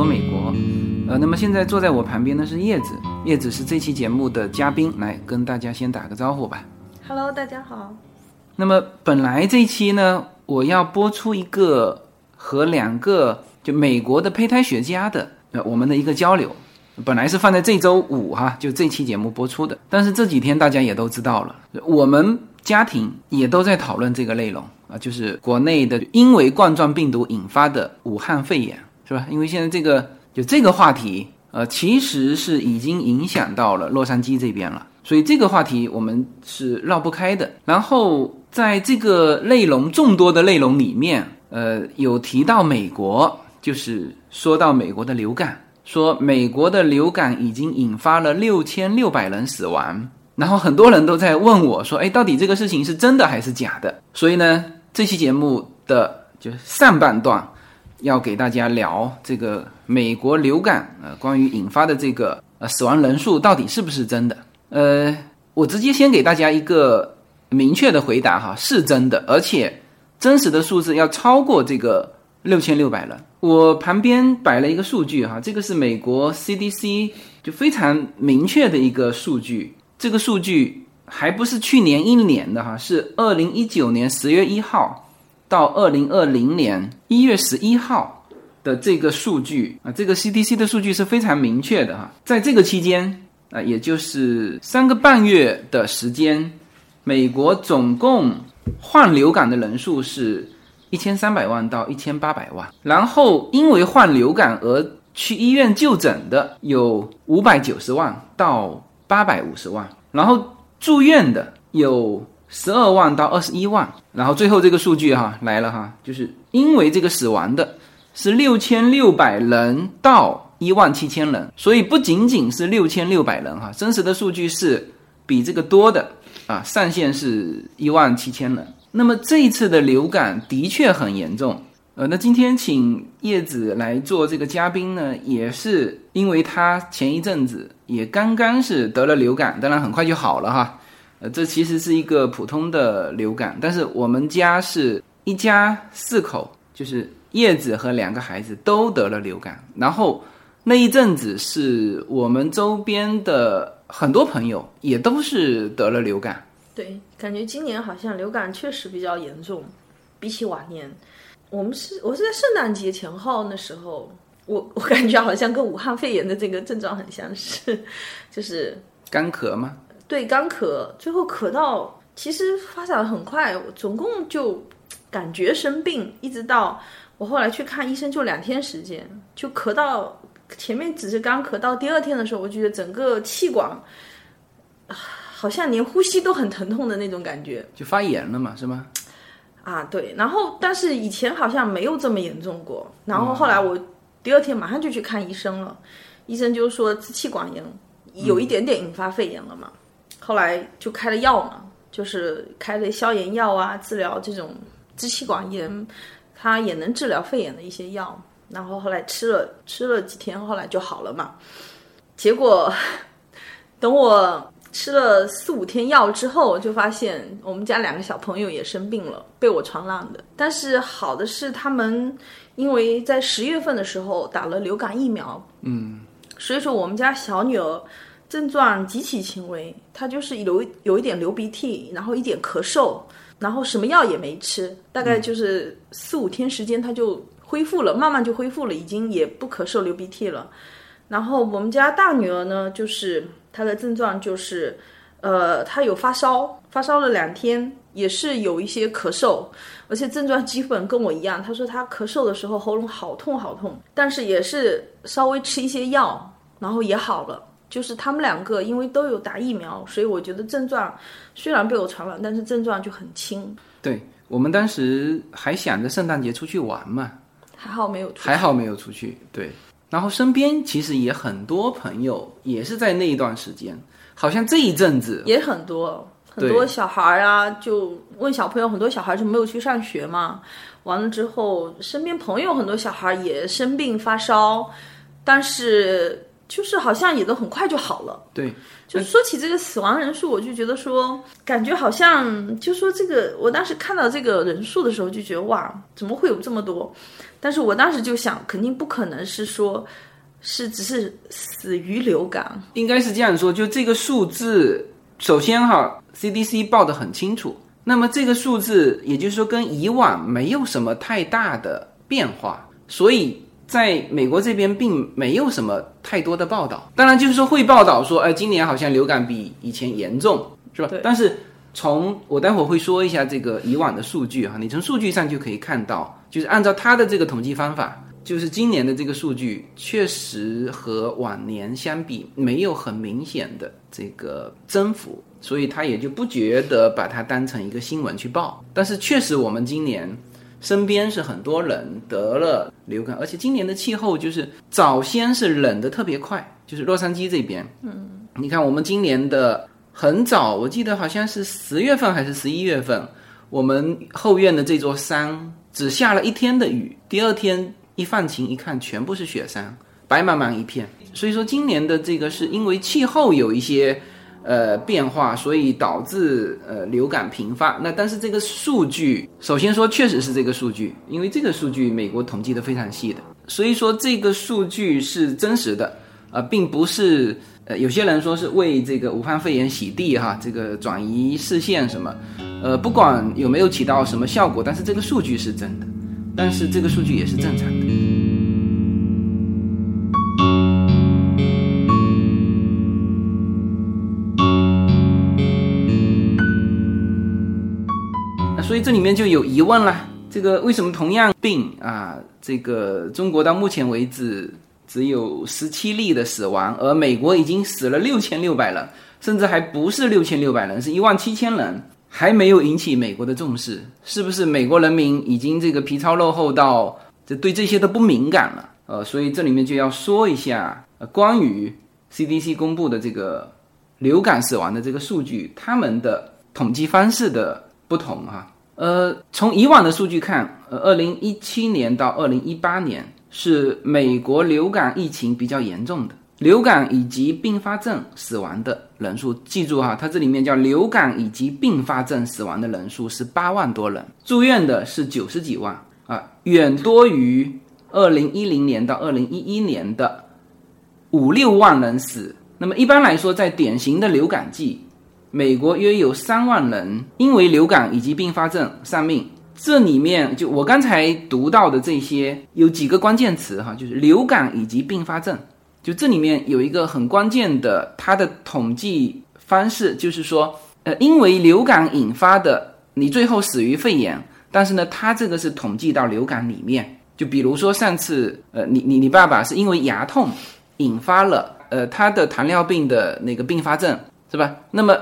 说美国。呃，那么现在坐在我旁边的是叶子，叶子是这期节目的嘉宾，来跟大家先打个招呼吧。Hello，大家好。那么本来这一期呢，我要播出一个和两个就美国的胚胎学家的呃我们的一个交流，本来是放在这周五哈，就这期节目播出的。但是这几天大家也都知道了，我们家庭也都在讨论这个内容啊，就是国内的因为冠状病毒引发的武汉肺炎，是吧？因为现在这个就这个话题，呃，其实是已经影响到了洛杉矶这边了。所以这个话题我们是绕不开的。然后在这个内容众多的内容里面，呃，有提到美国，就是说到美国的流感，说美国的流感已经引发了六千六百人死亡。然后很多人都在问我说：“哎，到底这个事情是真的还是假的？”所以呢，这期节目的就上半段要给大家聊这个美国流感呃关于引发的这个呃死亡人数到底是不是真的。呃，我直接先给大家一个明确的回答哈，是真的，而且真实的数字要超过这个六千六百人。我旁边摆了一个数据哈，这个是美国 CDC 就非常明确的一个数据，这个数据还不是去年一年的哈，是二零一九年十月一号到二零二零年一月十一号的这个数据啊，这个 CDC 的数据是非常明确的哈，在这个期间。啊，也就是三个半月的时间，美国总共患流感的人数是一千三百万到一千八百万，然后因为患流感而去医院就诊的有五百九十万到八百五十万，然后住院的有十二万到二十一万，然后最后这个数据哈来了哈，就是因为这个死亡的是六千六百人到。一万七千人，所以不仅仅是六千六百人哈，真实的数据是比这个多的啊，上限是一万七千人。那么这一次的流感的确很严重，呃，那今天请叶子来做这个嘉宾呢，也是因为他前一阵子也刚刚是得了流感，当然很快就好了哈，呃，这其实是一个普通的流感，但是我们家是一家四口，就是叶子和两个孩子都得了流感，然后。那一阵子是我们周边的很多朋友也都是得了流感。对，感觉今年好像流感确实比较严重，比起往年。我们是我是在圣诞节前后那时候，我我感觉好像跟武汉肺炎的这个症状很相似，就是干咳吗？对，干咳，最后咳到其实发展的很快，我总共就感觉生病，一直到我后来去看医生就两天时间，就咳到。前面只是干咳，到第二天的时候，我觉得整个气管，好像连呼吸都很疼痛的那种感觉，就发炎了嘛，是吗？啊，对。然后，但是以前好像没有这么严重过。然后后来我第二天马上就去看医生了，医生就说支气管炎有一点点引发肺炎了嘛。后来就开了药嘛，就是开了消炎药啊，治疗这种支气管炎，它也能治疗肺炎的一些药。然后后来吃了吃了几天，后来就好了嘛。结果等我吃了四五天药之后，就发现我们家两个小朋友也生病了，被我传染的。但是好的是，他们因为在十月份的时候打了流感疫苗，嗯，所以说我们家小女儿症状极其轻微，她就是有有一点流鼻涕，然后一点咳嗽，然后什么药也没吃，大概就是四五天时间，她就。恢复了，慢慢就恢复了，已经也不咳嗽、流鼻涕了。然后我们家大女儿呢，就是她的症状就是，呃，她有发烧，发烧了两天，也是有一些咳嗽，而且症状基本跟我一样。她说她咳嗽的时候喉咙好痛好痛，但是也是稍微吃一些药，然后也好了。就是他们两个因为都有打疫苗，所以我觉得症状虽然被我传染，但是症状就很轻。对我们当时还想着圣诞节出去玩嘛。还好没有出去，还好没有出去。对，然后身边其实也很多朋友也是在那一段时间，好像这一阵子也很多很多小孩儿啊，就问小朋友，很多小孩就没有去上学嘛。完了之后，身边朋友很多小孩也生病发烧，但是就是好像也都很快就好了。对，就说起这个死亡人数，我就觉得说，感觉好像就说这个，我当时看到这个人数的时候，就觉得哇，怎么会有这么多？但是我当时就想，肯定不可能是说，是只是死于流感，应该是这样说，就这个数字，首先哈，CDC 报的很清楚，那么这个数字，也就是说跟以往没有什么太大的变化，所以。在美国这边并没有什么太多的报道，当然就是说会报道说，哎，今年好像流感比以前严重，是吧？对。但是从我待会儿会说一下这个以往的数据哈，你从数据上就可以看到，就是按照他的这个统计方法，就是今年的这个数据确实和往年相比没有很明显的这个增幅，所以他也就不觉得把它当成一个新闻去报。但是确实我们今年。身边是很多人得了流感，而且今年的气候就是早先是冷的特别快，就是洛杉矶这边。嗯，你看我们今年的很早，我记得好像是十月份还是十一月份，我们后院的这座山只下了一天的雨，第二天一放晴一看，全部是雪山，白茫茫一片。所以说今年的这个是因为气候有一些。呃，变化，所以导致呃流感频发。那但是这个数据，首先说确实是这个数据，因为这个数据美国统计的非常细的，所以说这个数据是真实的，呃，并不是呃有些人说是为这个武汉肺炎洗地哈，这个转移视线什么，呃，不管有没有起到什么效果，但是这个数据是真的，但是这个数据也是正常的。这里面就有疑问了，这个为什么同样病啊，这个中国到目前为止只有十七例的死亡，而美国已经死了六千六百人，甚至还不是六千六百人，是一万七千人，还没有引起美国的重视，是不是美国人民已经这个皮糙肉厚到这对这些都不敏感了？呃，所以这里面就要说一下关于 CDC 公布的这个流感死亡的这个数据，他们的统计方式的不同哈。呃，从以往的数据看，呃，二零一七年到二零一八年是美国流感疫情比较严重的，流感以及并发症死亡的人数，记住哈，它这里面叫流感以及并发症死亡的人数是八万多人，住院的是九十几万啊，远多于二零一零年到二零一一年的五六万人死。那么一般来说，在典型的流感季。美国约有三万人因为流感以及并发症丧命，这里面就我刚才读到的这些有几个关键词哈，就是流感以及并发症，就这里面有一个很关键的，它的统计方式就是说，呃，因为流感引发的你最后死于肺炎，但是呢，它这个是统计到流感里面，就比如说上次，呃，你你你爸爸是因为牙痛引发了呃他的糖尿病的那个并发症是吧？那么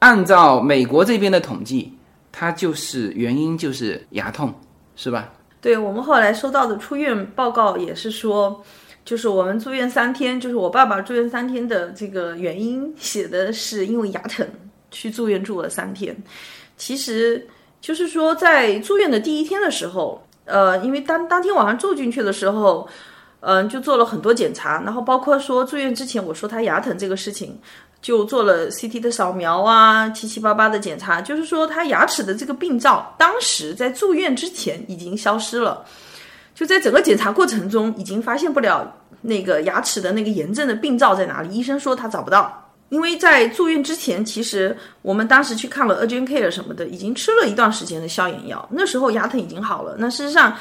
按照美国这边的统计，它就是原因就是牙痛，是吧？对我们后来收到的出院报告也是说，就是我们住院三天，就是我爸爸住院三天的这个原因写的是因为牙疼去住院住了三天。其实就是说在住院的第一天的时候，呃，因为当当天晚上住进去的时候，嗯，就做了很多检查，然后包括说住院之前我说他牙疼这个事情。就做了 CT 的扫描啊，七七八八的检查，就是说他牙齿的这个病灶，当时在住院之前已经消失了，就在整个检查过程中已经发现不了那个牙齿的那个炎症的病灶在哪里，医生说他找不到，因为在住院之前，其实我们当时去看了 Urgent Care 什么的，已经吃了一段时间的消炎药，那时候牙疼已经好了。那事实上，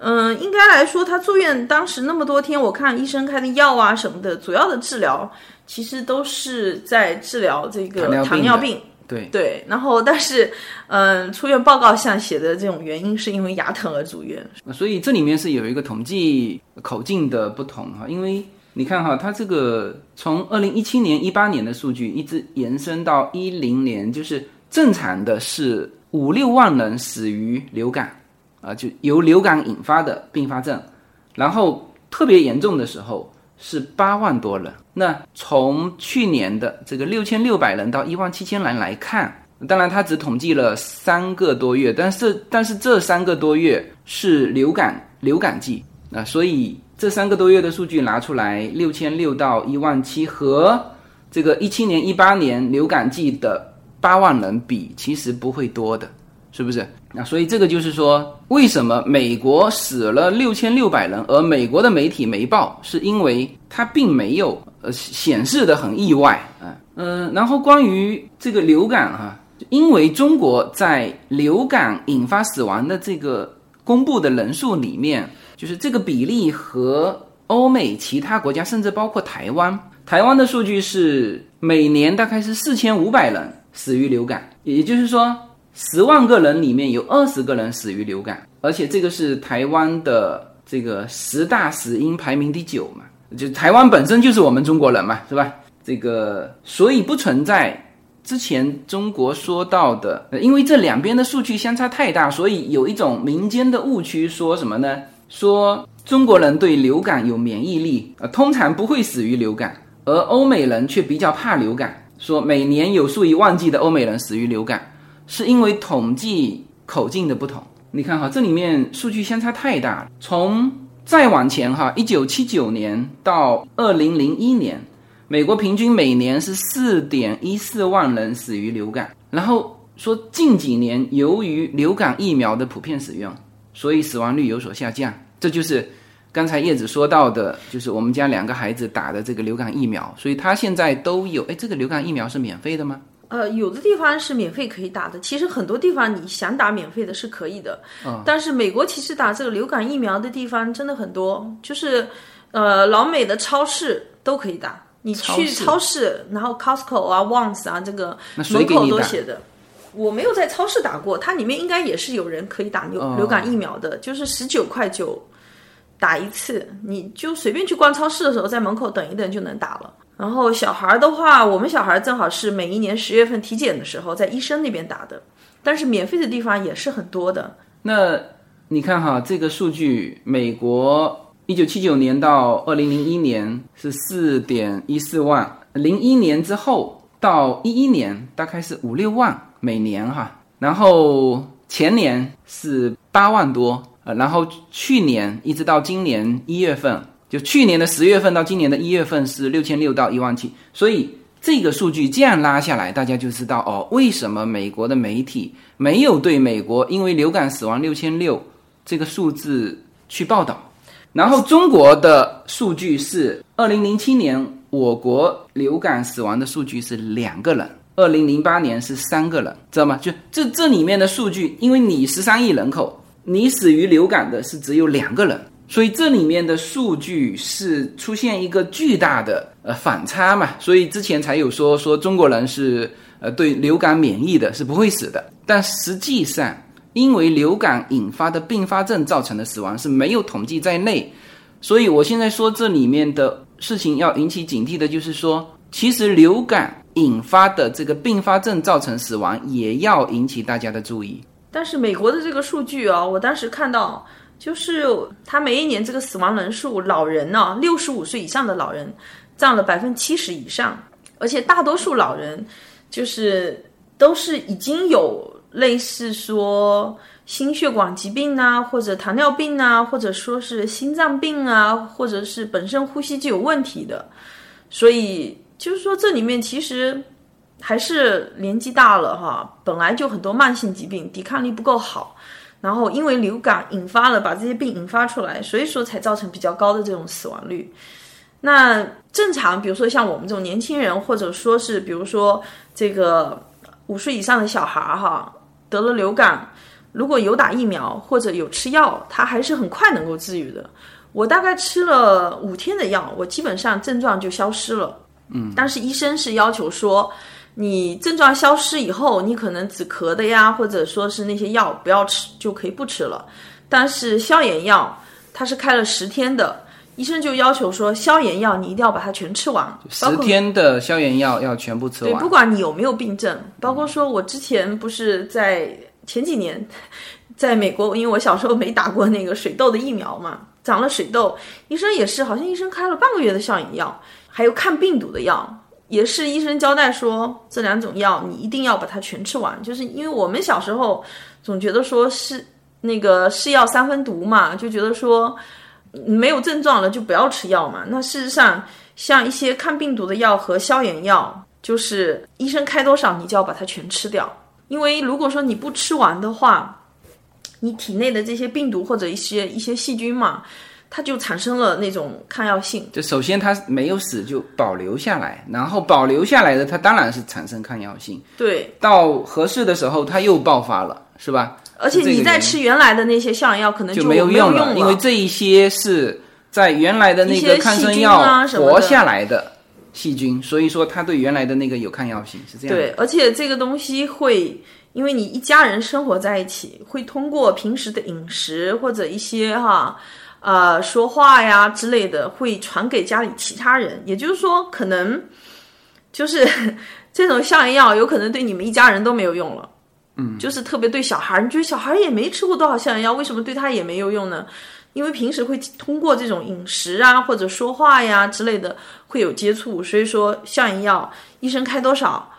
嗯，应该来说他住院当时那么多天，我看医生开的药啊什么的，主要的治疗。其实都是在治疗这个糖尿病，对对。然后，但是，嗯，出院报告上写的这种原因是因为牙疼而住院。所以这里面是有一个统计口径的不同哈，因为你看哈，它这个从二零一七年、一八年的数据一直延伸到一零年，就是正常的是五六万人死于流感啊，就由流感引发的并发症，然后特别严重的时候。是八万多人。那从去年的这个六千六百人到一万七千人来看，当然他只统计了三个多月，但是但是这三个多月是流感流感季啊，所以这三个多月的数据拿出来，六千六到一万七，和这个一七年、一八年流感季的八万人比，其实不会多的，是不是？那所以这个就是说，为什么美国死了六千六百人，而美国的媒体没报，是因为它并没有呃显示的很意外啊。嗯，然后关于这个流感哈，因为中国在流感引发死亡的这个公布的人数里面。就是这个比例和欧美其他国家，甚至包括台湾，台湾的数据是每年大概是四千五百人死于流感，也就是说，十万个人里面有二十个人死于流感，而且这个是台湾的这个十大死因排名第九嘛，就台湾本身就是我们中国人嘛，是吧？这个所以不存在之前中国说到的，因为这两边的数据相差太大，所以有一种民间的误区，说什么呢？说中国人对流感有免疫力，呃，通常不会死于流感，而欧美人却比较怕流感。说每年有数以万计的欧美人死于流感，是因为统计口径的不同。你看哈，这里面数据相差太大了。从再往前哈，一九七九年到二零零一年，美国平均每年是四点一四万人死于流感。然后说近几年由于流感疫苗的普遍使用。所以死亡率有所下降，这就是刚才叶子说到的，就是我们家两个孩子打的这个流感疫苗，所以他现在都有。哎，这个流感疫苗是免费的吗？呃，有的地方是免费可以打的，其实很多地方你想打免费的是可以的。嗯。但是美国其实打这个流感疫苗的地方真的很多，就是呃老美的超市都可以打，你去超市，然后 Costco 啊、Once 啊这个门口都写的。我没有在超市打过，它里面应该也是有人可以打流流感疫苗的，就是十九块九打一次，你就随便去逛超市的时候，在门口等一等就能打了。然后小孩的话，我们小孩正好是每一年十月份体检的时候，在医生那边打的，但是免费的地方也是很多的。那你看哈，这个数据，美国一九七九年到二零零一年是四点一四万，零一年之后到一一年大概是五六万。每年哈，然后前年是八万多，呃，然后去年一直到今年一月份，就去年的十月份到今年的一月份是六千六到一万七，所以这个数据这样拉下来，大家就知道哦，为什么美国的媒体没有对美国因为流感死亡六千六这个数字去报道，然后中国的数据是二零零七年我国流感死亡的数据是两个人。二零零八年是三个人，知道吗？就这这里面的数据，因为你十三亿人口，你死于流感的是只有两个人，所以这里面的数据是出现一个巨大的呃反差嘛，所以之前才有说说中国人是呃对流感免疫的，是不会死的。但实际上，因为流感引发的并发症造成的死亡是没有统计在内，所以我现在说这里面的事情要引起警惕的就是说，其实流感。引发的这个并发症造成死亡，也要引起大家的注意。但是美国的这个数据啊，我当时看到，就是他每一年这个死亡人数，老人呢，六十五岁以上的老人占了百分之七十以上，而且大多数老人就是都是已经有类似说心血管疾病啊，或者糖尿病啊，或者说是心脏病啊，或者是本身呼吸就有问题的，所以。就是说，这里面其实还是年纪大了哈，本来就很多慢性疾病，抵抗力不够好，然后因为流感引发了，把这些病引发出来，所以说才造成比较高的这种死亡率。那正常，比如说像我们这种年轻人，或者说是比如说这个五岁以上的小孩儿哈，得了流感，如果有打疫苗或者有吃药，他还是很快能够治愈的。我大概吃了五天的药，我基本上症状就消失了。嗯，但是医生是要求说，你症状消失以后，你可能止咳的呀，或者说是那些药不要吃，就可以不吃了。但是消炎药，它是开了十天的，医生就要求说，消炎药你一定要把它全吃完。十天的消炎药要全部吃完。对，不管你有没有病症，包括说我之前不是在前几年，在美国，因为我小时候没打过那个水痘的疫苗嘛，长了水痘，医生也是，好像医生开了半个月的消炎药。还有抗病毒的药，也是医生交代说这两种药你一定要把它全吃完。就是因为我们小时候总觉得说是那个是药三分毒嘛，就觉得说没有症状了就不要吃药嘛。那事实上，像一些抗病毒的药和消炎药，就是医生开多少，你就要把它全吃掉。因为如果说你不吃完的话，你体内的这些病毒或者一些一些细菌嘛。它就产生了那种抗药性。就首先它没有死，就保留下来，然后保留下来的它当然是产生抗药性。对，到合适的时候它又爆发了，是吧？而且你再吃原来的那些消炎药，可能就没有用了，因为这一些是在原来的那个抗生药活下来的细菌，所以说它对原来的那个有抗药性，是这样。对，而且这个东西会，因为你一家人生活在一起，会通过平时的饮食或者一些哈。呃，说话呀之类的会传给家里其他人，也就是说，可能就是 这种消炎药有可能对你们一家人都没有用了。嗯，就是特别对小孩，你觉得小孩也没吃过多少消炎药，为什么对他也没有用呢？因为平时会通过这种饮食啊或者说话呀之类的会有接触，所以说消炎药医生开多少。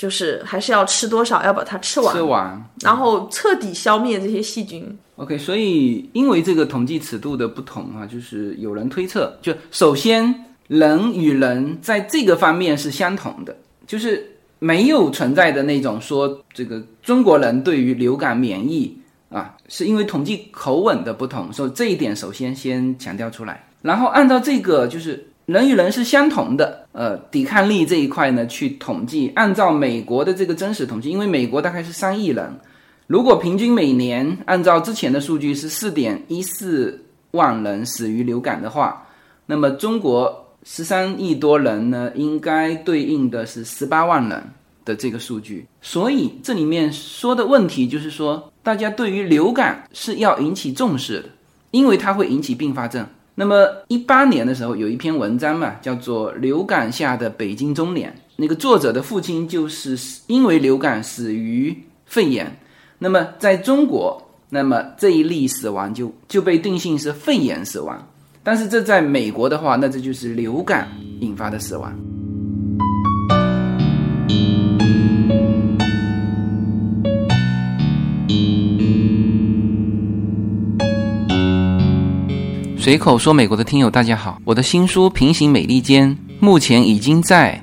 就是还是要吃多少，要把它吃完，吃完，然后彻底消灭这些细菌。OK，所以因为这个统计尺度的不同啊，就是有人推测，就首先人与人在这个方面是相同的，就是没有存在的那种说这个中国人对于流感免疫啊，是因为统计口吻的不同，所以这一点首先先强调出来，然后按照这个就是。人与人是相同的，呃，抵抗力这一块呢，去统计，按照美国的这个真实统计，因为美国大概是三亿人，如果平均每年按照之前的数据是四点一四万人死于流感的话，那么中国十三亿多人呢，应该对应的是十八万人的这个数据。所以这里面说的问题就是说，大家对于流感是要引起重视的，因为它会引起并发症。那么一八年的时候，有一篇文章嘛，叫做《流感下的北京中年》。那个作者的父亲就是因为流感死于肺炎。那么在中国，那么这一例死亡就就被定性是肺炎死亡。但是这在美国的话，那这就是流感引发的死亡。随口说，美国的听友大家好，我的新书《平行美利坚》目前已经在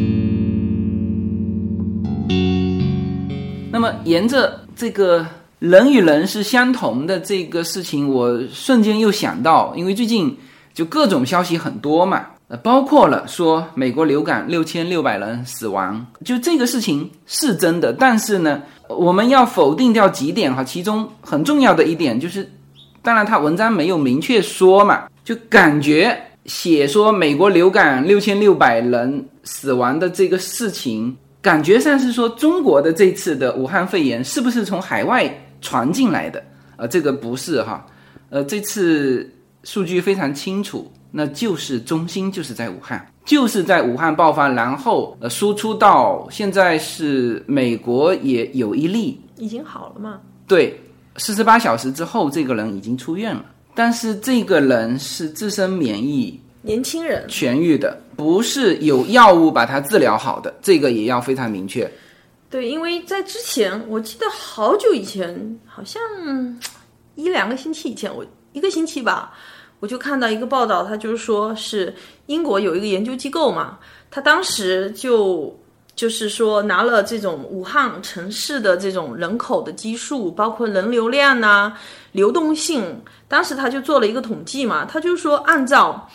那么，沿着这个人与人是相同的这个事情，我瞬间又想到，因为最近就各种消息很多嘛。呃，包括了说美国流感六千六百人死亡，就这个事情是真的。但是呢，我们要否定掉几点哈，其中很重要的一点就是，当然他文章没有明确说嘛，就感觉写说美国流感六千六百人死亡的这个事情，感觉上是说中国的这次的武汉肺炎是不是从海外传进来的？呃，这个不是哈，呃，这次数据非常清楚。那就是中心就是在武汉，就是在武汉爆发，然后呃输出到现在是美国也有一例已经好了吗？对，四十八小时之后这个人已经出院了，但是这个人是自身免疫，年轻人痊愈的，不是有药物把它治疗好的，这个也要非常明确。对，因为在之前我记得好久以前，好像一两个星期以前，我一个星期吧。我就看到一个报道，他就是说是英国有一个研究机构嘛，他当时就就是说拿了这种武汉城市的这种人口的基数，包括人流量呐、流动性，当时他就做了一个统计嘛，他就说按照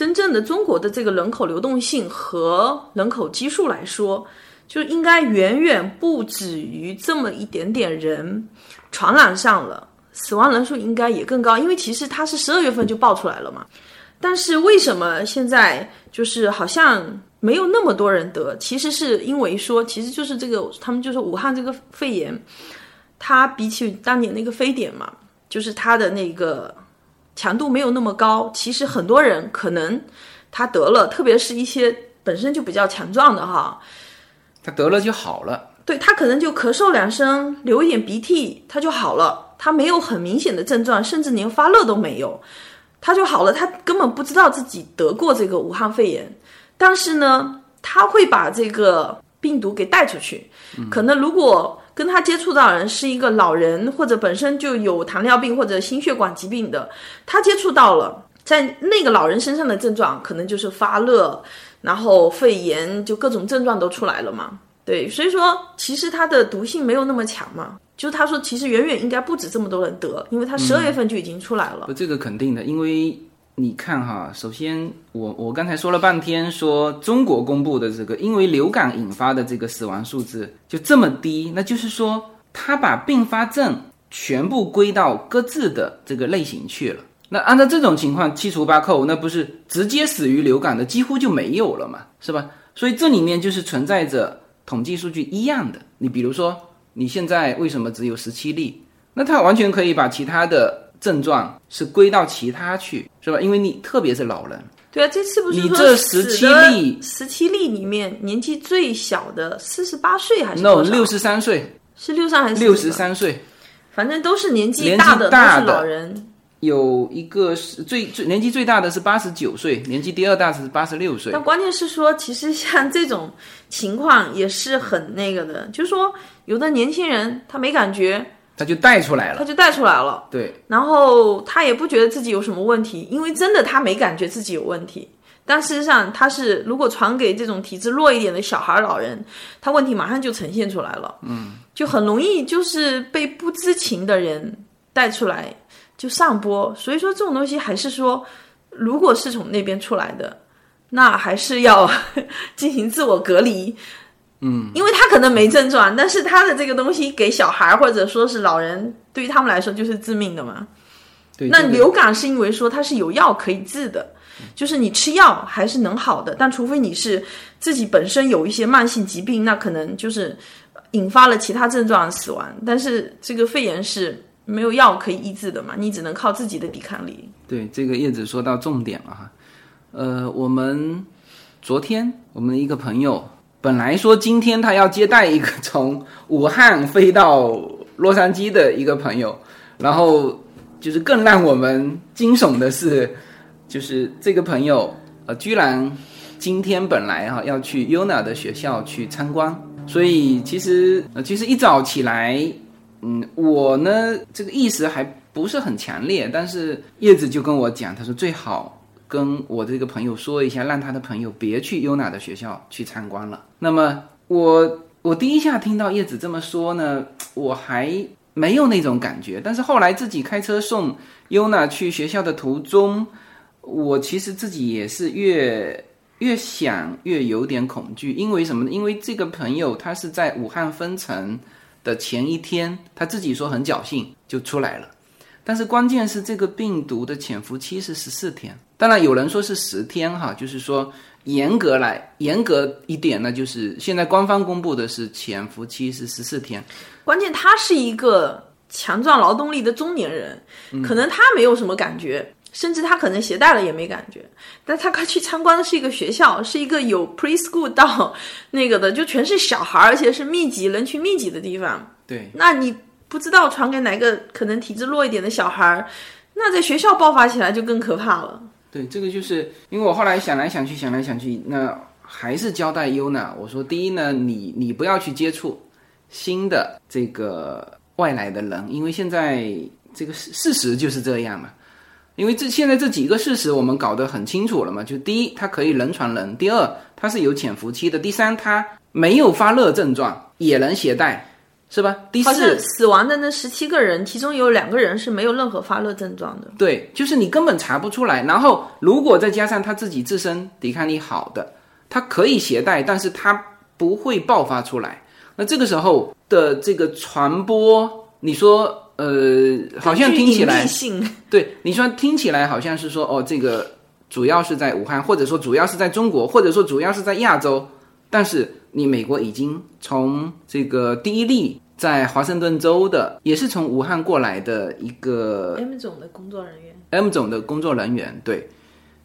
真正的中国的这个人口流动性和人口基数来说，就应该远远不止于这么一点点人传染上了。死亡人数应该也更高，因为其实它是十二月份就爆出来了嘛。但是为什么现在就是好像没有那么多人得？其实是因为说，其实就是这个他们就说武汉这个肺炎，它比起当年那个非典嘛，就是它的那个强度没有那么高。其实很多人可能他得了，特别是一些本身就比较强壮的哈，他得了就好了。对他可能就咳嗽两声，流一点鼻涕，他就好了。他没有很明显的症状，甚至连发热都没有，他就好了。他根本不知道自己得过这个武汉肺炎，但是呢，他会把这个病毒给带出去。可能如果跟他接触到人是一个老人，或者本身就有糖尿病或者心血管疾病的，他接触到了，在那个老人身上的症状可能就是发热，然后肺炎，就各种症状都出来了嘛。对，所以说其实它的毒性没有那么强嘛。就是他说，其实远远应该不止这么多人得，因为他十二月份就已经出来了。不，这个肯定的，因为你看哈，首先我我刚才说了半天，说中国公布的这个因为流感引发的这个死亡数字就这么低，那就是说他把并发症全部归到各自的这个类型去了。那按照这种情况七除八扣，那不是直接死于流感的几乎就没有了嘛，是吧？所以这里面就是存在着统计数据一样的。你比如说。你现在为什么只有十七例？那他完全可以把其他的症状是归到其他去，是吧？因为你特别是老人。对啊，这次不是你这十七例，十七例里面年纪最小的四十八岁还是？no，六十三岁。是六三还是？六十三岁。反正都是年纪大的，都是老人。有一个是最最年纪最大的是八十九岁，年纪第二大是八十六岁。但关键是说，其实像这种情况也是很那个的，就是说有的年轻人他没感觉，他就带出来了，他就带出来了。对，然后他也不觉得自己有什么问题，因为真的他没感觉自己有问题。但事实上，他是如果传给这种体质弱一点的小孩、老人，他问题马上就呈现出来了。嗯，就很容易就是被不知情的人带出来。就上播，所以说这种东西还是说，如果是从那边出来的，那还是要 进行自我隔离。嗯，因为他可能没症状，但是他的这个东西给小孩或者说是老人，对于他们来说就是致命的嘛。对，那流感是因为说它是有药可以治的，就是你吃药还是能好的，但除非你是自己本身有一些慢性疾病，那可能就是引发了其他症状死亡。但是这个肺炎是。没有药可以医治的嘛，你只能靠自己的抵抗力。对，这个叶子说到重点了哈。呃，我们昨天我们的一个朋友本来说今天他要接待一个从武汉飞到洛杉矶的一个朋友，然后就是更让我们惊悚的是，就是这个朋友呃居然今天本来哈要去 Yuna 的学校去参观，所以其实呃其实一早起来。嗯，我呢，这个意识还不是很强烈，但是叶子就跟我讲，他说最好跟我这个朋友说一下，让他的朋友别去优娜的学校去参观了。那么我我第一下听到叶子这么说呢，我还没有那种感觉，但是后来自己开车送优娜去学校的途中，我其实自己也是越越想越有点恐惧，因为什么呢？因为这个朋友他是在武汉分城。的前一天，他自己说很侥幸就出来了，但是关键是这个病毒的潜伏期是十四天，当然有人说是十天哈，就是说严格来严格一点呢，就是现在官方公布的是潜伏期是十四天，关键他是一个强壮劳动力的中年人，可能他没有什么感觉。甚至他可能携带了也没感觉，但他刚去参观的是一个学校，是一个有 preschool 到那个的，就全是小孩，而且是密集人群密集的地方。对，那你不知道传给哪个可能体质弱一点的小孩，那在学校爆发起来就更可怕了。对，这个就是因为我后来想来想去，想来想去，那还是交代优娜，我说第一呢，你你不要去接触新的这个外来的人，因为现在这个事事实就是这样嘛。因为这现在这几个事实我们搞得很清楚了嘛，就第一，它可以人传人；第二，它是有潜伏期的；第三，它没有发热症状也能携带，是吧？第四，死亡的那十七个人，其中有两个人是没有任何发热症状的。对，就是你根本查不出来。然后，如果再加上他自己自身抵抗力好的，他可以携带，但是他不会爆发出来。那这个时候的这个传播，你说？呃，好像听起来，对你说听起来好像是说哦，这个主要是在武汉，或者说主要是在中国，或者说主要是在亚洲。但是你美国已经从这个第一例在华盛顿州的，也是从武汉过来的一个 M 总的工作人员，M 总的工作人员，对，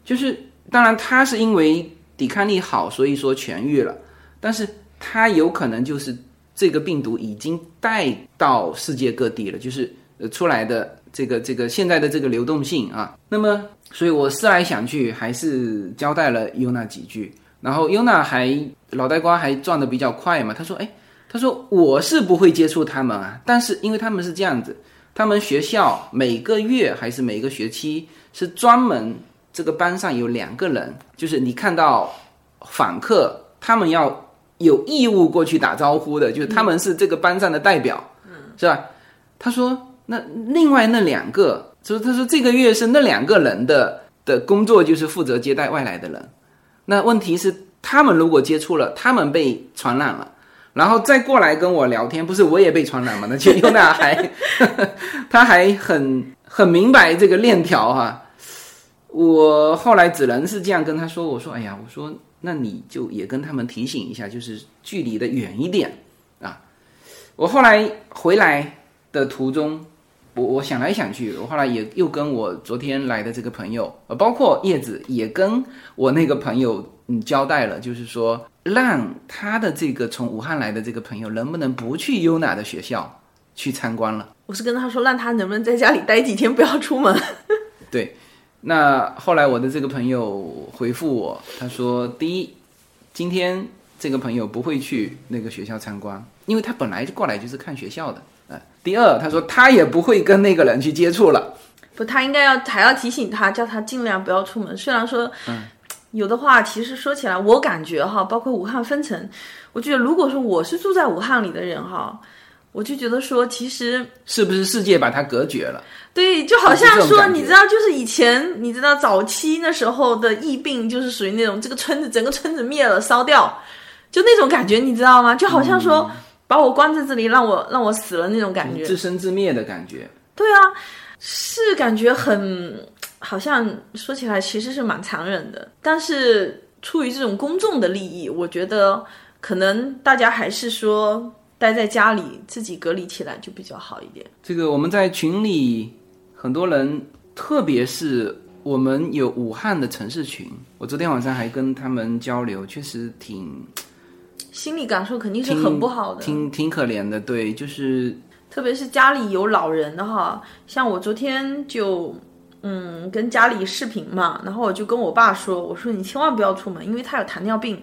就是当然他是因为抵抗力好，所以说痊愈了，但是他有可能就是这个病毒已经带到世界各地了，就是呃出来的这个这个现在的这个流动性啊。那么，所以我思来想去，还是交代了尤娜几句。然后尤娜还脑袋瓜还转的比较快嘛，他说：“哎，他说我是不会接触他们啊，但是因为他们是这样子，他们学校每个月还是每个学期是专门这个班上有两个人，就是你看到访客，他们要有义务过去打招呼的，就是他们是这个班上的代表，嗯，是吧？他说那另外那两个，就是他说这个月是那两个人的的工作，就是负责接待外来的人。”那问题是，他们如果接触了，他们被传染了，然后再过来跟我聊天，不是我也被传染吗？那就尤娜还，他还很很明白这个链条哈。我后来只能是这样跟他说：“我说，哎呀，我说，那你就也跟他们提醒一下，就是距离的远一点啊。”我后来回来的途中。我我想来想去，我后来也又跟我昨天来的这个朋友，呃，包括叶子，也跟我那个朋友嗯交代了，就是说让他的这个从武汉来的这个朋友能不能不去优娜的学校去参观了。我是跟他说，让他能不能在家里待几天，不要出门。对，那后来我的这个朋友回复我，他说，第一，今天这个朋友不会去那个学校参观，因为他本来就过来就是看学校的。第二，他说他也不会跟那个人去接触了。不，他应该要还要提醒他，叫他尽量不要出门。虽然说，嗯，有的话，其实说起来，我感觉哈，包括武汉分城，我觉得如果说我是住在武汉里的人哈，我就觉得说，其实是不是世界把他隔绝了？对，就好像说，你知道，就是以前你知道早期那时候的疫病，就是属于那种这个村子整个村子灭了烧掉，就那种感觉，你知道吗？就好像说。把我关在这里，让我让我死了那种感觉，自生自灭的感觉。对啊，是感觉很，好像说起来其实是蛮残忍的。但是出于这种公众的利益，我觉得可能大家还是说待在家里自己隔离起来就比较好一点。这个我们在群里很多人，特别是我们有武汉的城市群，我昨天晚上还跟他们交流，确实挺。心理感受肯定是很不好的，挺挺可怜的，对，就是特别是家里有老人的哈，像我昨天就嗯跟家里视频嘛，然后我就跟我爸说，我说你千万不要出门，因为他有糖尿病，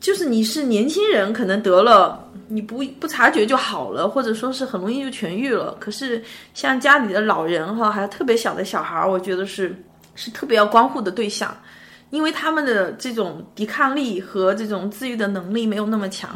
就是你是年轻人，可能得了你不不察觉就好了，或者说是很容易就痊愈了，可是像家里的老人哈，还有特别小的小孩，我觉得是是特别要关护的对象。因为他们的这种抵抗力和这种自愈的能力没有那么强。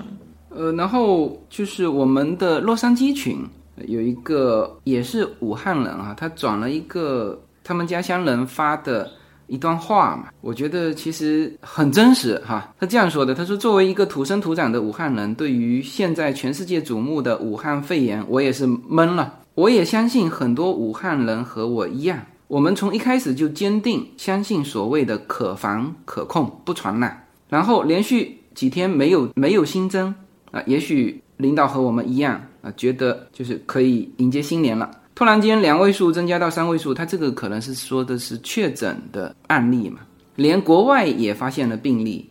呃，然后就是我们的洛杉矶群有一个也是武汉人啊，他转了一个他们家乡人发的一段话嘛，我觉得其实很真实哈。他这样说的，他说：“作为一个土生土长的武汉人，对于现在全世界瞩目的武汉肺炎，我也是懵了。我也相信很多武汉人和我一样。”我们从一开始就坚定相信所谓的可防可控不传染，然后连续几天没有没有新增啊，也许领导和我们一样啊，觉得就是可以迎接新年了。突然间两位数增加到三位数，他这个可能是说的是确诊的案例嘛？连国外也发现了病例，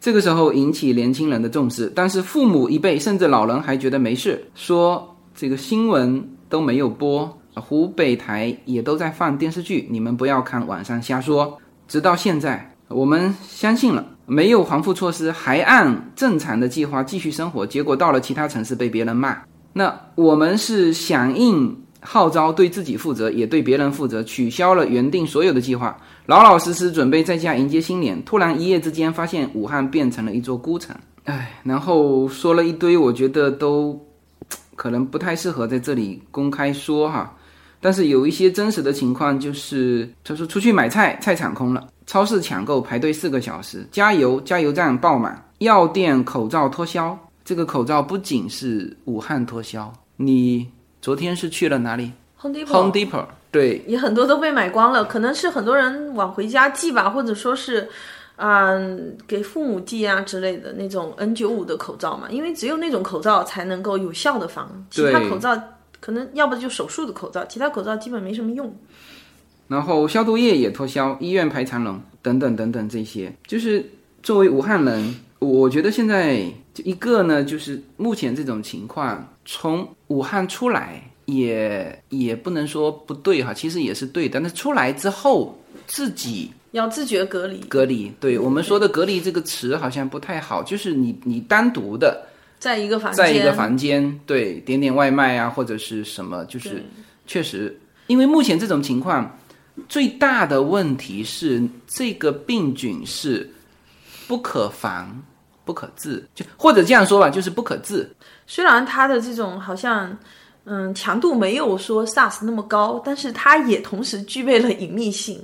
这个时候引起年轻人的重视，但是父母一辈甚至老人还觉得没事，说这个新闻都没有播。湖北台也都在放电视剧，你们不要看网上瞎说。直到现在，我们相信了，没有防护措施，还按正常的计划继续生活，结果到了其他城市被别人骂。那我们是响应号召，对自己负责，也对别人负责，取消了原定所有的计划，老老实实准备在家迎接新年。突然一夜之间发现武汉变成了一座孤城，唉，然后说了一堆，我觉得都 可能不太适合在这里公开说哈。但是有一些真实的情况，就是他说出去买菜，菜场空了，超市抢购排队四个小时，加油加油站爆满，药店口罩脱销。这个口罩不仅是武汉脱销，你昨天是去了哪里？Home Depot，Home Depot，对，也很多都被买光了，可能是很多人往回家寄吧，或者说是，嗯，给父母寄啊之类的那种 N 九五的口罩嘛，因为只有那种口罩才能够有效的防，其他口罩。可能要不就手术的口罩，其他口罩基本没什么用。然后消毒液也脱销，医院排长龙，等等等等，这些就是作为武汉人，我觉得现在就一个呢，就是目前这种情况，从武汉出来也也不能说不对哈，其实也是对的。但是出来之后自己要自觉隔离，隔离，对我们说的隔离这个词好像不太好，就是你你单独的在一个房间，在一个房间，对，点点外卖啊或者是什么，就是确实，因为目前这种情况。最大的问题是这个病菌是不可防、不可治，就或者这样说吧，就是不可治。虽然它的这种好像嗯强度没有说 SARS 那么高，但是它也同时具备了隐秘性。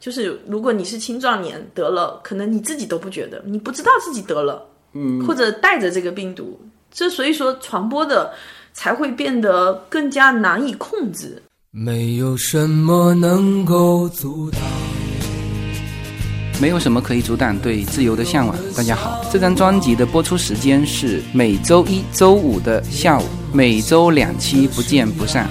就是如果你是青壮年得了，可能你自己都不觉得，你不知道自己得了，嗯，或者带着这个病毒，这所以说传播的才会变得更加难以控制。没有什么能够阻挡，没有什么可以阻挡对自由的向往。大家好，这张专辑的播出时间是每周一周五的下午，每周两期，不见不散。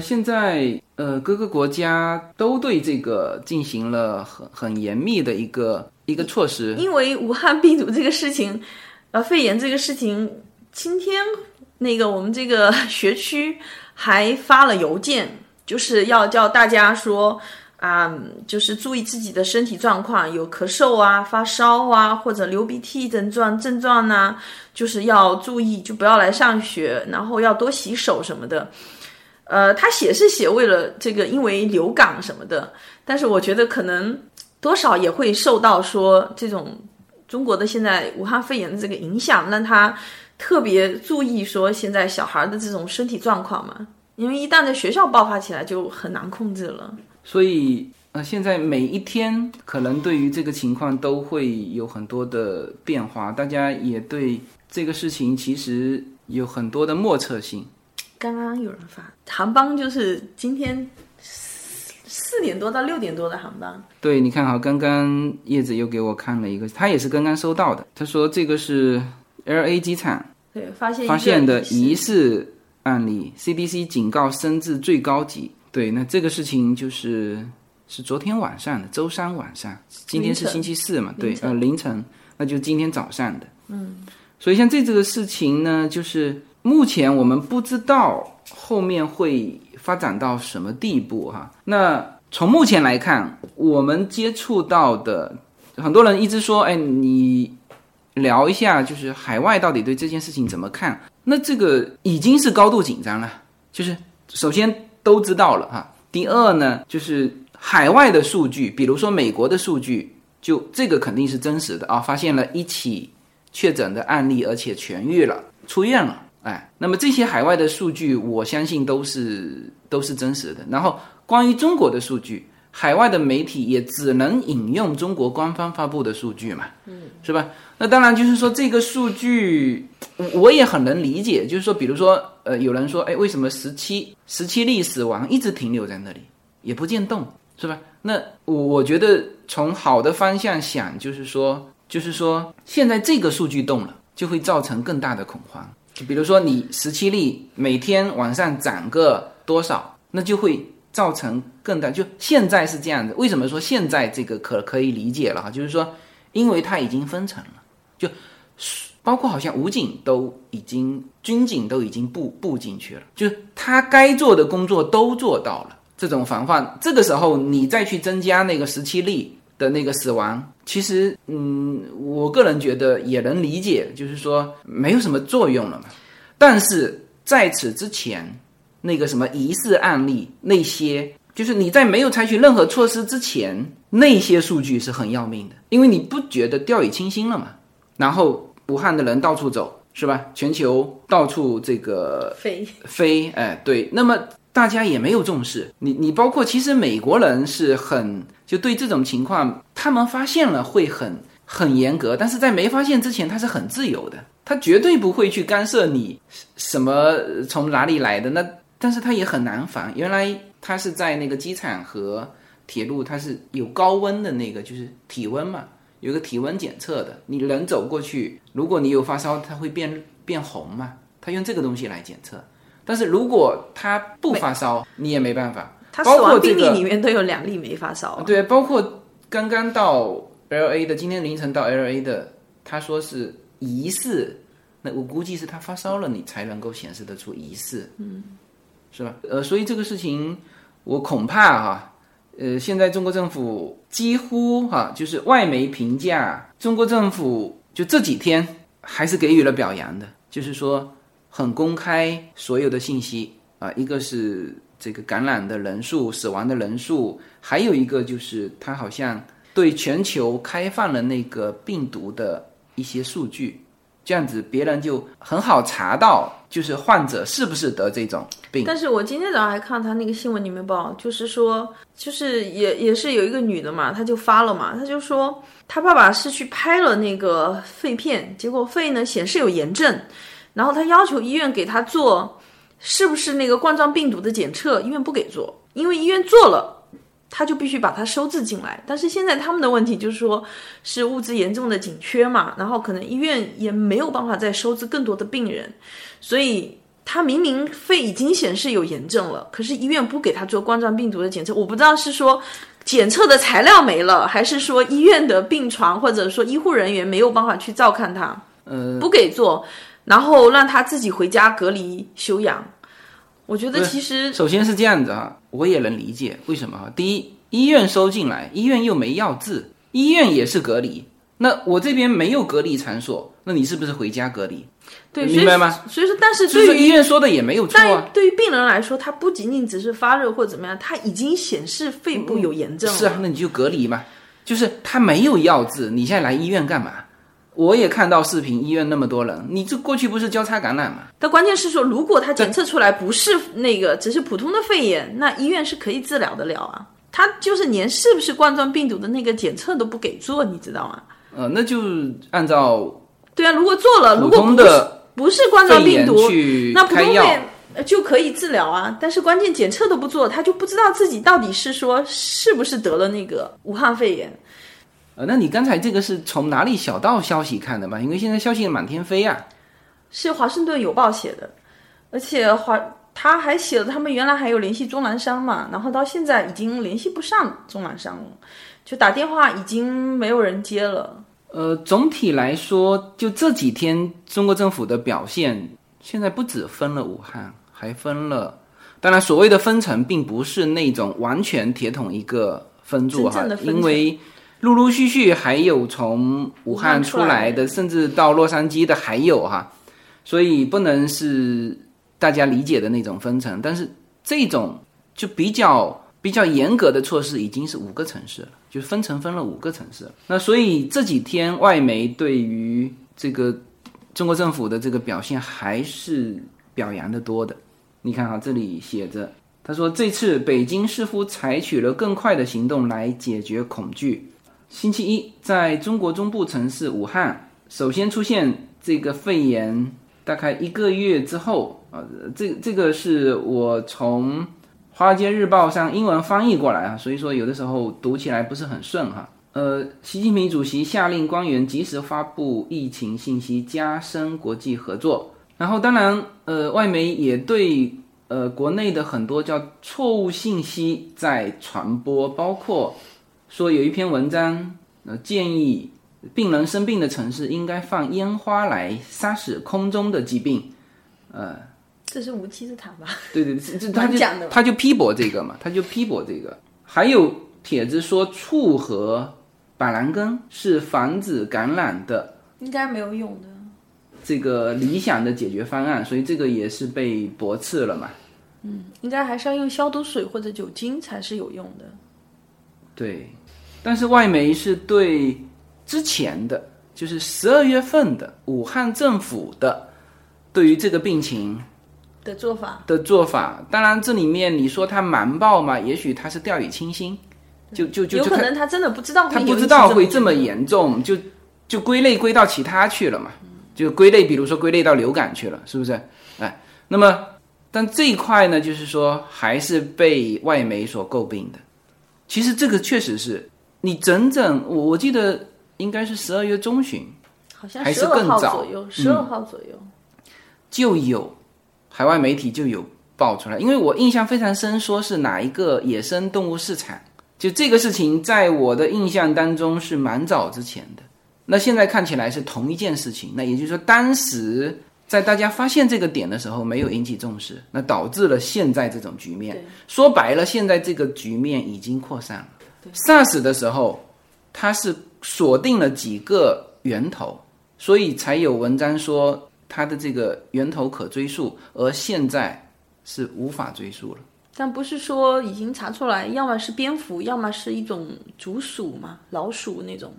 现在呃，各个国家都对这个进行了很很严密的一个一个措施。因为武汉病毒这个事情，呃，肺炎这个事情，今天那个我们这个学区还发了邮件，就是要叫大家说啊，就是注意自己的身体状况，有咳嗽啊、发烧啊或者流鼻涕症状症状呢，就是要注意，就不要来上学，然后要多洗手什么的。呃，他写是写为了这个，因为流感什么的，但是我觉得可能多少也会受到说这种中国的现在武汉肺炎的这个影响，让他特别注意说现在小孩的这种身体状况嘛，因为一旦在学校爆发起来就很难控制了。所以呃，现在每一天可能对于这个情况都会有很多的变化，大家也对这个事情其实有很多的莫测性。刚刚有人发航班，就是今天四点多到六点多的航班。对，你看哈，刚刚叶子又给我看了一个，他也是刚刚收到的。他说这个是 L A 机场对发现发现的疑似案例，C D C 警告升至最高级。对，那这个事情就是是昨天晚上的，周三晚上，今天是星期四嘛？对，呃，凌晨，那就今天早上的。嗯，所以像这次的事情呢，就是。目前我们不知道后面会发展到什么地步哈。那从目前来看，我们接触到的很多人一直说：“哎，你聊一下，就是海外到底对这件事情怎么看？”那这个已经是高度紧张了。就是首先都知道了哈。第二呢，就是海外的数据，比如说美国的数据，就这个肯定是真实的啊，发现了一起确诊的案例，而且痊愈了，出院了。哎，那么这些海外的数据，我相信都是都是真实的。然后关于中国的数据，海外的媒体也只能引用中国官方发布的数据嘛，嗯，是吧？那当然就是说这个数据，我也很能理解。就是说，比如说，呃，有人说，哎，为什么十七十七例死亡一直停留在那里，也不见动，是吧？那我我觉得从好的方向想，就是说，就是说，现在这个数据动了，就会造成更大的恐慌。比如说，你十七例每天往上涨个多少，那就会造成更大。就现在是这样的，为什么说现在这个可可以理解了哈？就是说，因为它已经分层了，就包括好像武警都已经，军警都已经布布进去了，就是他该做的工作都做到了。这种防范，这个时候你再去增加那个十七例的那个死亡，其实嗯，我个人觉得也能理解，就是说没有什么作用了嘛。但是在此之前，那个什么疑似案例那些，就是你在没有采取任何措施之前，那些数据是很要命的，因为你不觉得掉以轻心了嘛？然后武汉的人到处走，是吧？全球到处这个飞飞，哎，对，那么大家也没有重视你，你包括其实美国人是很就对这种情况，他们发现了会很很严格，但是在没发现之前，他是很自由的，他绝对不会去干涉你什么从哪里来的那，但是他也很难防。原来他是在那个机场和铁路，它是有高温的那个，就是体温嘛，有个体温检测的，你人走过去，如果你有发烧，它会变变红嘛，他用这个东西来检测。但是如果他不发烧，你也没办法。他包括死亡病例这个里面都有两例没发烧啊。对，包括刚刚到 L A 的，今天凌晨到 L A 的，他说是疑似，那我估计是他发烧了，你才能够显示得出疑似，嗯，是吧？呃，所以这个事情我恐怕哈，呃，现在中国政府几乎哈，就是外媒评价中国政府就这几天还是给予了表扬的，就是说很公开所有的信息啊、一个是这个感染的人数、死亡的人数，还有一个就是他好像对全球开放了那个病毒的一些数据，这样子别人就很好查到，就是患者是不是得这种病。但是我今天早上还看他那个新闻里面报，就是说，就是也也是有一个女的嘛，她就发了嘛，她就说她爸爸是去拍了那个肺片，结果肺呢显示有炎症，然后他要求医院给他做是不是那个冠状病毒的检测，医院不给做，因为医院做了。他就必须把它收治进来，但是现在他们的问题就是说，是物资严重的紧缺嘛，然后可能医院也没有办法再收治更多的病人，所以他明明肺已经显示有炎症了，可是医院不给他做冠状病毒的检测，我不知道是说检测的材料没了，还是说医院的病床或者说医护人员没有办法去照看他，呃，不给做，然后让他自己回家隔离休养。我觉得其实首先是这样子啊，我也能理解为什么哈。第一，医院收进来，医院又没药治，医院也是隔离。那我这边没有隔离场所，那你是不是回家隔离？对，明白吗？所以说，但是对于医院说的也没有错啊。但对于病人来说，他不仅仅只是发热或怎么样，他已经显示肺部有炎症了。是啊，那你就隔离嘛。就是他没有药治，你现在来医院干嘛？我也看到视频，医院那么多人，你这过去不是交叉感染吗？但关键是说，如果他检测出来不是那个，只是普通的肺炎，那医院是可以治疗得了啊。他就是连是不是冠状病毒的那个检测都不给做，你知道吗？呃，那就按照对啊，如果做了，如普果不是通的不是冠状病毒，那普。通肺炎就可以治疗啊。但是关键检测都不做，他就不知道自己到底是说是不是得了那个武汉肺炎。呃，那你刚才这个是从哪里小道消息看的吗？因为现在消息满天飞啊。是华盛顿邮报写的，而且华他还写了他们原来还有联系钟南山嘛，然后到现在已经联系不上钟南山了，就打电话已经没有人接了。呃，总体来说，就这几天中国政府的表现，现在不止分了武汉，还分了。当然，所谓的分层，并不是那种完全铁桶一个分住哈因为陆陆续续还有从武汉出来的，甚至到洛杉矶的还有哈，所以不能是大家理解的那种分层。但是这种就比较比较严格的措施，已经是五个城市了，就是分层分了五个城市。那所以这几天外媒对于这个中国政府的这个表现还是表扬的多的。你看哈，这里写着，他说这次北京似乎采取了更快的行动来解决恐惧。星期一，在中国中部城市武汉，首先出现这个肺炎，大概一个月之后，啊，这这个是我从《华尔街日报》上英文翻译过来啊，所以说有的时候读起来不是很顺哈。呃，习近平主席下令官员及时发布疫情信息，加深国际合作。然后，当然，呃，外媒也对呃国内的很多叫错误信息在传播，包括说有一篇文章，呃，建议病人生病的城市应该放烟花来杀死空中的疾病，呃，这是无稽之谈吧？对对，这这 他就讲的他就批驳这个嘛，他就批驳这个。还有帖子说醋和板蓝根是防止感染的应该没有用的。这个理想的解决方案，所以这个也是被驳斥了嘛。嗯应该还是要用消毒水或者酒精才是有用的。对，但是外媒是对之前的，就是十二月份的武汉政府的对于这个病情的做法，的做法，当然这里面你说他瞒报嘛，也许他是掉以轻心，就就就有可能他真的不知道会他不知道会这么严严重，就就归类归到其他去了嘛，就归类，比如说归类到流感去了，是不是？哎，那么但这一块呢，就是说还是被外媒所诟病的。其实这个确实是你整整，我我记得应该是十二月中旬好像还十二是更早号左右，嗯十二号左右。就有海外媒体就有爆出来，因为我印象非常深，说是哪一个野生动物市场，就这个事情在我的印象当中是蛮早之前的。那现在看起来是同一件事情，那也就是说，当时在大家发现这个点的时候没有引起重视，那导致了现在这种局面。说白了，现在这个局面已经扩散了。SARS 的时候，它是锁定了几个源头，所以才有文章说它的这个源头可追溯，而现在是无法追溯了。但不是说已经查出来，要么是蝙蝠，要么是一种竹鼠嘛，老鼠那种，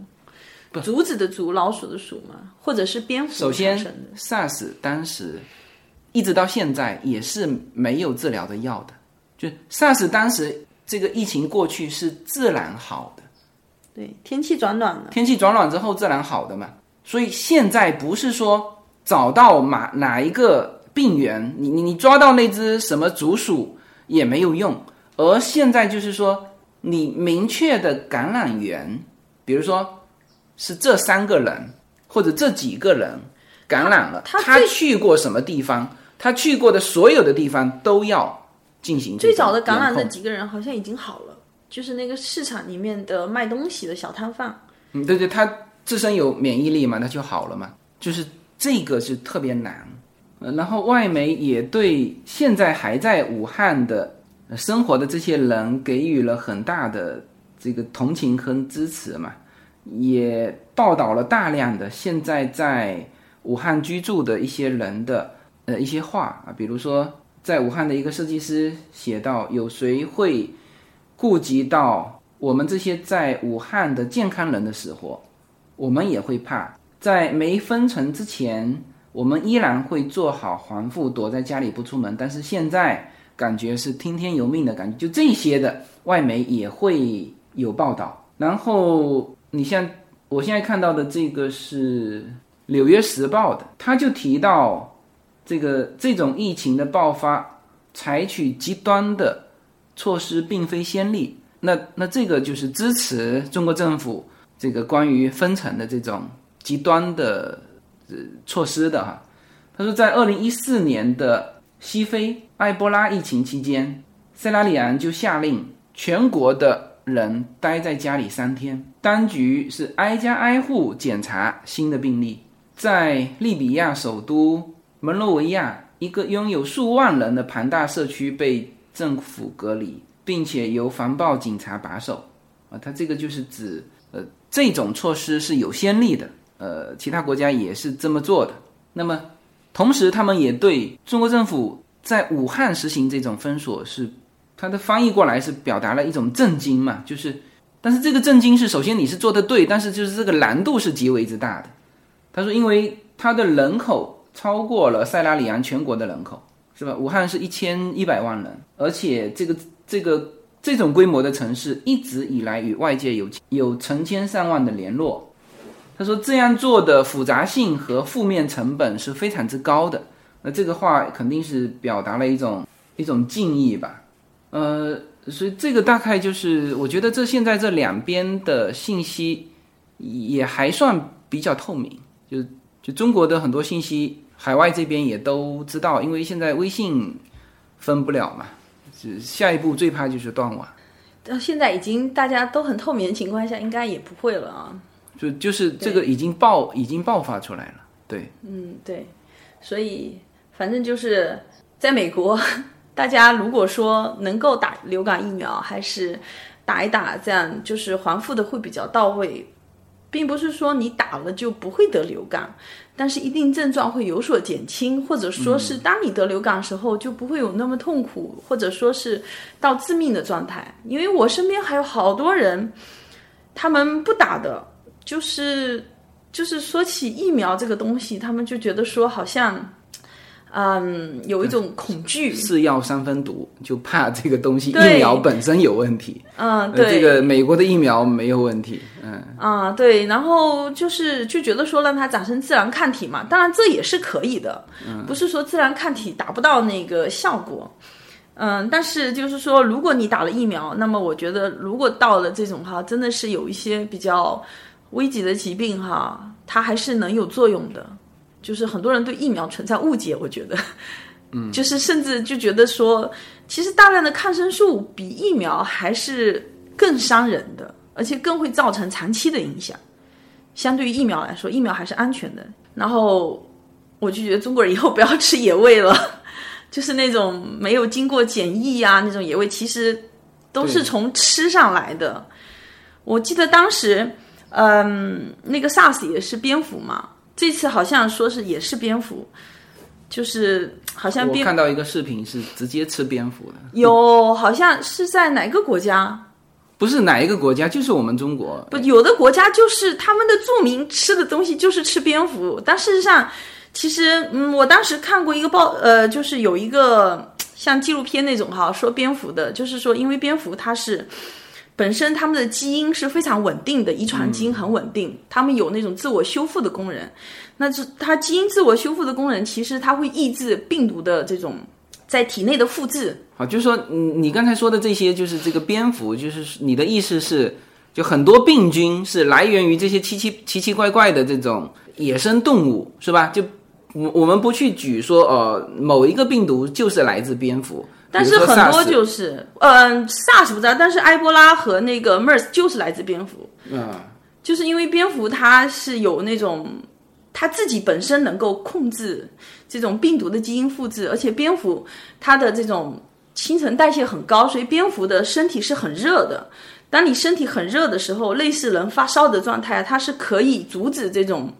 竹子的竹，老鼠的鼠嘛，或者是蝙蝠首先。，SARS 当时一直到现在也是没有治疗的药的，就 SARS 当时这个疫情过去是自然好的。对，天气转暖了，天气转暖之后自然好的嘛。所以现在不是说找到哪哪一个病源，你你你抓到那只什么竹鼠也没有用，而现在就是说你明确的感染源，比如说是这三个人或者这几个人感染了，他他最去过什么地方，他去过的所有的地方都要进行最早的感染严控那几个人好像已经好了，就是那个市场里面的卖东西的小摊贩。嗯，对对，他自身有免疫力嘛，那就好了嘛。就是这个是特别难。呃，然后外媒也对现在还在武汉的、呃生活的这些人给予了很大的这个同情和支持嘛，也报道了大量的现在在武汉居住的一些人的呃一些话啊，比如说在武汉的一个设计师写到，有谁会顾及到我们这些在武汉的健康人的死活，我们也会怕。在没封城之前，我们依然会做好防护，躲在家里不出门。但是现在感觉是听天由命的感觉，就这些的外媒也会有报道。然后你像我现在看到的这个是《纽约时报》的，他就提到这个这种疫情的爆发，采取极端的措施并非先例。那那这个就是支持中国政府这个关于封城的这种极端的呃措施的哈。他说，在二零一四年的西非埃博拉疫情期间，塞拉利昂就下令全国的人待在家里三天，当局是挨家挨户检查新的病例。在利比亚首都门罗维亚，一个拥有数万人的庞大社区被政府隔离，并且由防暴警察把守。啊，它这个就是指呃这种措施是有先例的，呃，其他国家也是这么做的。那么同时，他们也对中国政府在武汉实行这种封锁是，它的翻译过来是表达了一种震惊嘛，就是，但是这个震惊是首先你是做的对，但是就是这个难度是极为之大的。他说，因为它的人口超过了塞拉利昂全国的人口，是吧？武汉是一千一百万人，而且这个这个这种规模的城市一直以来与外界有有成千上万的联络。他说这样做的复杂性和负面成本是非常之高的。那这个话肯定是表达了一种一种敬意吧。呃，所以这个大概就是我觉得这现在这两边的信息也还算比较透明。就就中国的很多信息，海外这边也都知道，因为现在微信分不了嘛，是下一步最怕就是断网。到现在已经大家都很透明的情况下，应该也不会了啊。就就是这个已经爆已经爆发出来了，对，嗯，对，所以反正就是在美国，大家如果说能够打流感疫苗，还是打一打，这样就是防护的会比较到位，并不是说你打了就不会得流感，但是一定症状会有所减轻，或者说是当你得流感时候就不会有那么痛苦，或者说是到致命的状态。因为我身边还有好多人，他们不打的，就是就是说起疫苗这个东西，他们就觉得说好像。嗯，有一种恐惧，是药三分毒，就怕这个东西疫苗本身有问题。嗯，呃对，这个美国的疫苗没有问题。嗯，啊，对，然后就是就觉得说让它长成自然抗体嘛，当然这也是可以的，不是说自然抗体达不到那个效果。嗯，但是就是说，如果你打了疫苗，那么我觉得，如果到了这种哈，真的是有一些比较危急的疾病哈，它还是能有作用的。就是很多人对疫苗存在误解，我觉得，嗯，就是甚至就觉得说，其实大量的抗生素比疫苗还是更伤人的，而且更会造成长期的影响。相对于疫苗来说，疫苗还是安全的。然后我就觉得中国人以后不要吃野味了，就是那种没有经过检疫啊那种野味，其实都是从吃上来的。我记得当时，嗯，那个 SARS 也是蝙蝠嘛，这次好像说是也是蝙蝠，就是好像蝙我看到一个视频是直接吃蝙蝠的，有好像是在哪个国家？不是哪一个国家，就是我们中国。不，有的国家就是他们的著名吃的东西就是吃蝙蝠，但事实上，其实嗯，我当时看过一个报，呃，就是有一个像纪录片那种哈，说蝙蝠的，就是说因为蝙蝠它是。本身他们的基因是非常稳定的，遗传基因很稳定，他们有那种自我修复的功能。那这它基因自我修复的功能，其实它会抑制病毒的这种在体内的复制。好，就是说，你你刚才说的这些，就是这个蝙蝠，就是你的意思是，就很多病菌是来源于这些奇奇奇奇怪怪的这种野生动物，是吧？就我我们不去举说，呃，某一个病毒就是来自蝙蝠，但是很多就是，嗯、s a r s 不知道，但是埃博拉和那个 MERS 就是来自蝙蝠，嗯，就是因为蝙蝠它是有那种它自己本身能够控制这种病毒的基因复制，而且蝙蝠它的这种新陈代谢很高，所以蝙蝠的身体是很热的。当你身体很热的时候，类似人发烧的状态，它是可以阻止这种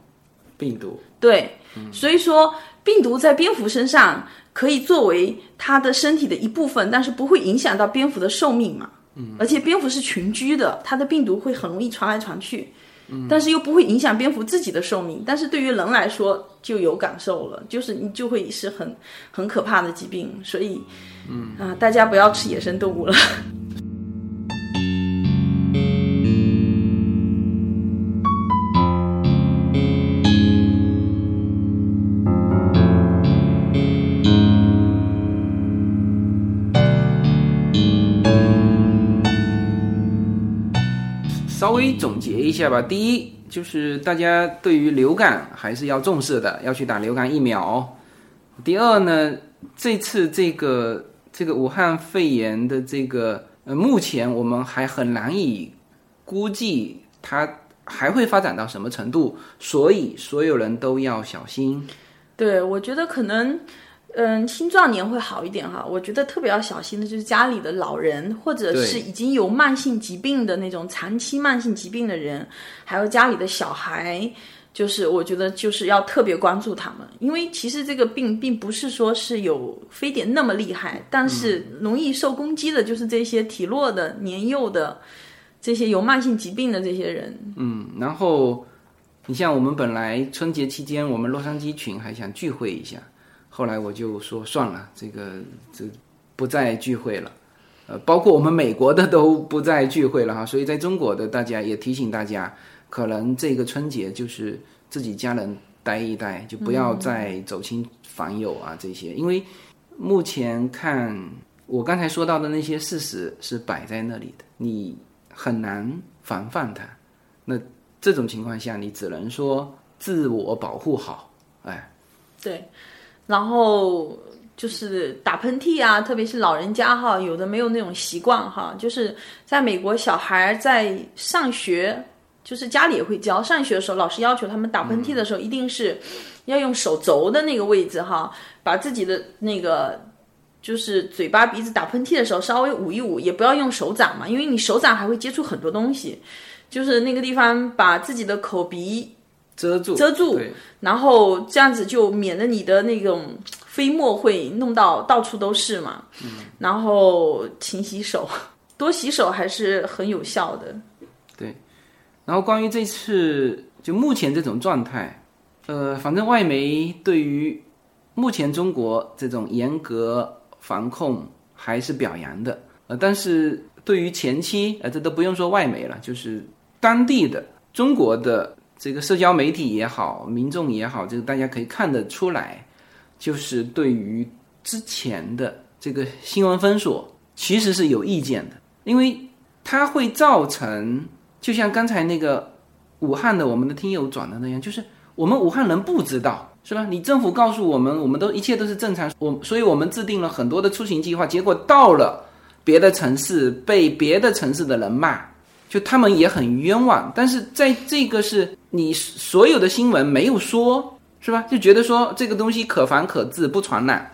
病毒。对，所以说病毒在蝙蝠身上可以作为它的身体的一部分，但是不会影响到蝙蝠的寿命嘛。嗯，而且蝙蝠是群居的，它的病毒会很容易传来传去，嗯，但是又不会影响蝙蝠自己的寿命。但是对于人来说就有感受了，就是你就会是很很可怕的疾病，所以，嗯啊，大家不要吃野生动物了。下吧。第一，就是大家对于流感还是要重视的，要去打流感疫苗。第二呢，这次这个这个武汉肺炎的这个呃，目前我们还很难以估计它还会发展到什么程度，所以所有人都要小心。对，我觉得可能，嗯，青壮年会好一点哈。我觉得特别要小心的就是家里的老人，或者是已经有慢性疾病的那种长期慢性疾病的人，还有家里的小孩，就是我觉得就是要特别关注他们，因为其实这个病并不是说是有非典那么厉害，但是容易受攻击的就是这些体弱的、年幼的。这些有慢性疾病的这些人，嗯，然后你像我们本来春节期间我们洛杉矶群还想聚会一下，后来我就说算了，这个这不再聚会了。呃，包括我们美国的都不再聚会了哈，所以在中国的大家也提醒大家，可能这个春节就是自己家人待一待，就不要再走亲访友啊这些，因为目前看我刚才说到的那些事实是摆在那里的，你很难防范它。那这种情况下，你只能说自我保护好，哎，对，然后就是打喷嚏啊，特别是老人家哈，有的没有那种习惯哈，就是在美国小孩在上学，就是家里也会教，上学的时候老师要求他们打喷嚏的时候，一定是要用手肘的那个位置哈，把自己的那个就是嘴巴鼻子打喷嚏的时候稍微捂一捂，也不要用手掌嘛，因为你手掌还会接触很多东西，就是那个地方把自己的口鼻遮住遮住，然后这样子就免得你的那种飞沫会弄到到处都是嘛。然后勤洗手，多洗手还是很有效的。对然后关于这次就目前这种状态，呃，反正外媒对于目前中国这种严格防控还是表扬的，呃，但是对于前期，呃，这都不用说外媒了，就是当地的中国的这个社交媒体也好，民众也好，这个大家可以看得出来，就是对于之前的这个新闻封锁其实是有意见的，因为它会造成。就像刚才那个武汉的我们的听友转的那样，就是我们武汉人不知道，是吧？你政府告诉我们，我们都一切都是正常，我所以我们制定了很多的出行计划，结果到了别的城市被别的城市的人骂，就他们也很冤枉。但是在这个是你所有的新闻没有说，是吧？就觉得说这个东西可防可治，不传染，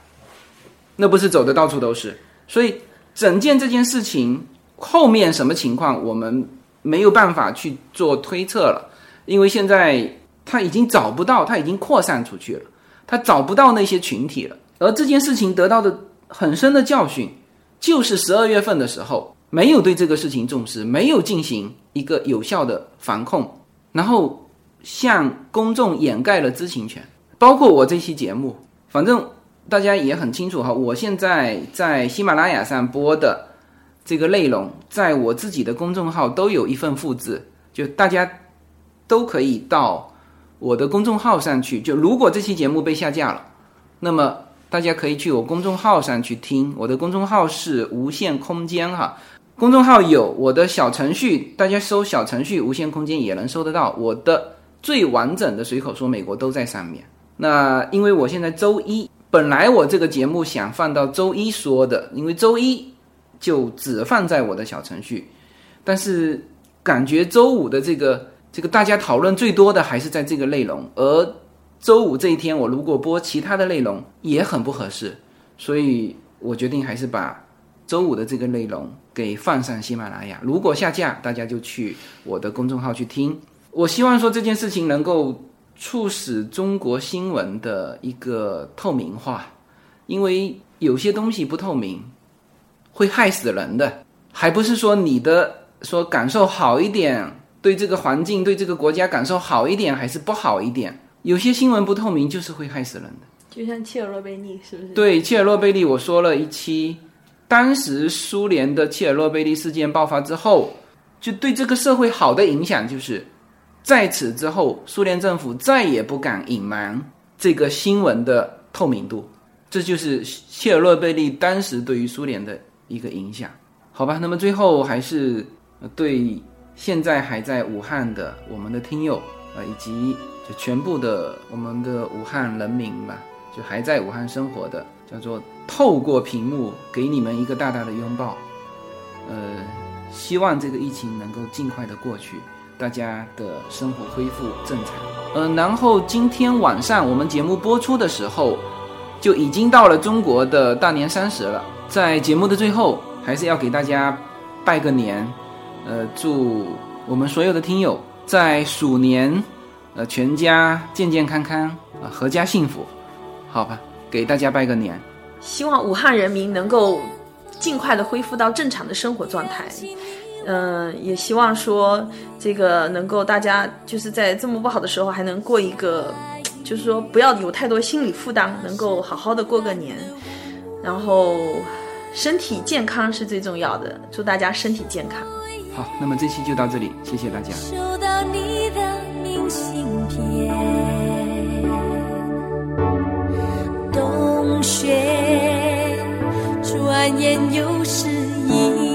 那不是走的到处都是。所以整件这件事情后面什么情况，我们。没有办法去做推测了，因为现在他已经找不到，他已经扩散出去了，他找不到那些群体了。而这件事情得到的很深的教训，就是十二月份的时候没有对这个事情重视，没有进行一个有效的防控，然后向公众掩盖了知情权。包括我这期节目，反正大家也很清楚哈，我现在在喜马拉雅上播的。这个内容在我自己的公众号都有一份复制，就大家都可以到我的公众号上去。就如果这期节目被下架了，那么大家可以去我公众号上去听。我的公众号是无限空间哈，公众号有我的小程序，大家搜小程序无限空间也能搜得到我的最完整的随口说美国都在上面。那因为我现在周一本来我这个节目想放到周一说的，因为周一。就只放在我的小程序，但是感觉周五的这个这个大家讨论最多的还是在这个内容，而周五这一天我如果播其他的内容也很不合适，所以我决定还是把周五的这个内容给放上喜马拉雅。如果下架，大家就去我的公众号去听。我希望说这件事情能够促使中国新闻的一个透明化，因为有些东西不透明。会害死人的，还不是说你的说感受好一点，对这个环境、对这个国家感受好一点，还是不好一点？有些新闻不透明，就是会害死人的。就像切尔诺贝利，是不是？对，切尔诺贝利，我说了一期，当时苏联的切尔诺贝利事件爆发之后，就对这个社会好的影响，就是在此之后，苏联政府再也不敢隐瞒这个新闻的透明度。这就是切尔诺贝利当时对于苏联的。一个影响，好吧。那么最后还是对现在还在武汉的我们的听友呃，以及就全部的我们的武汉人民吧，就还在武汉生活的，叫做透过屏幕给你们一个大大的拥抱。呃，希望这个疫情能够尽快的过去，大家的生活恢复正常。嗯，然后今天晚上我们节目播出的时候，就已经到了中国的大年三十了。在节目的最后，还是要给大家拜个年，呃，祝我们所有的听友在鼠年，呃，全家健健康康啊，阖家幸福，好吧？给大家拜个年，希望武汉人民能够尽快的恢复到正常的生活状态，嗯，也希望说这个能够大家就是在这么不好的时候还能过一个，就是说不要有太多心理负担，能够好好的过个年，然后。身体健康是最重要的，祝大家身体健康。好，那么这期就到这里，谢谢大家。收到你的明信片，冬雪，转眼又是一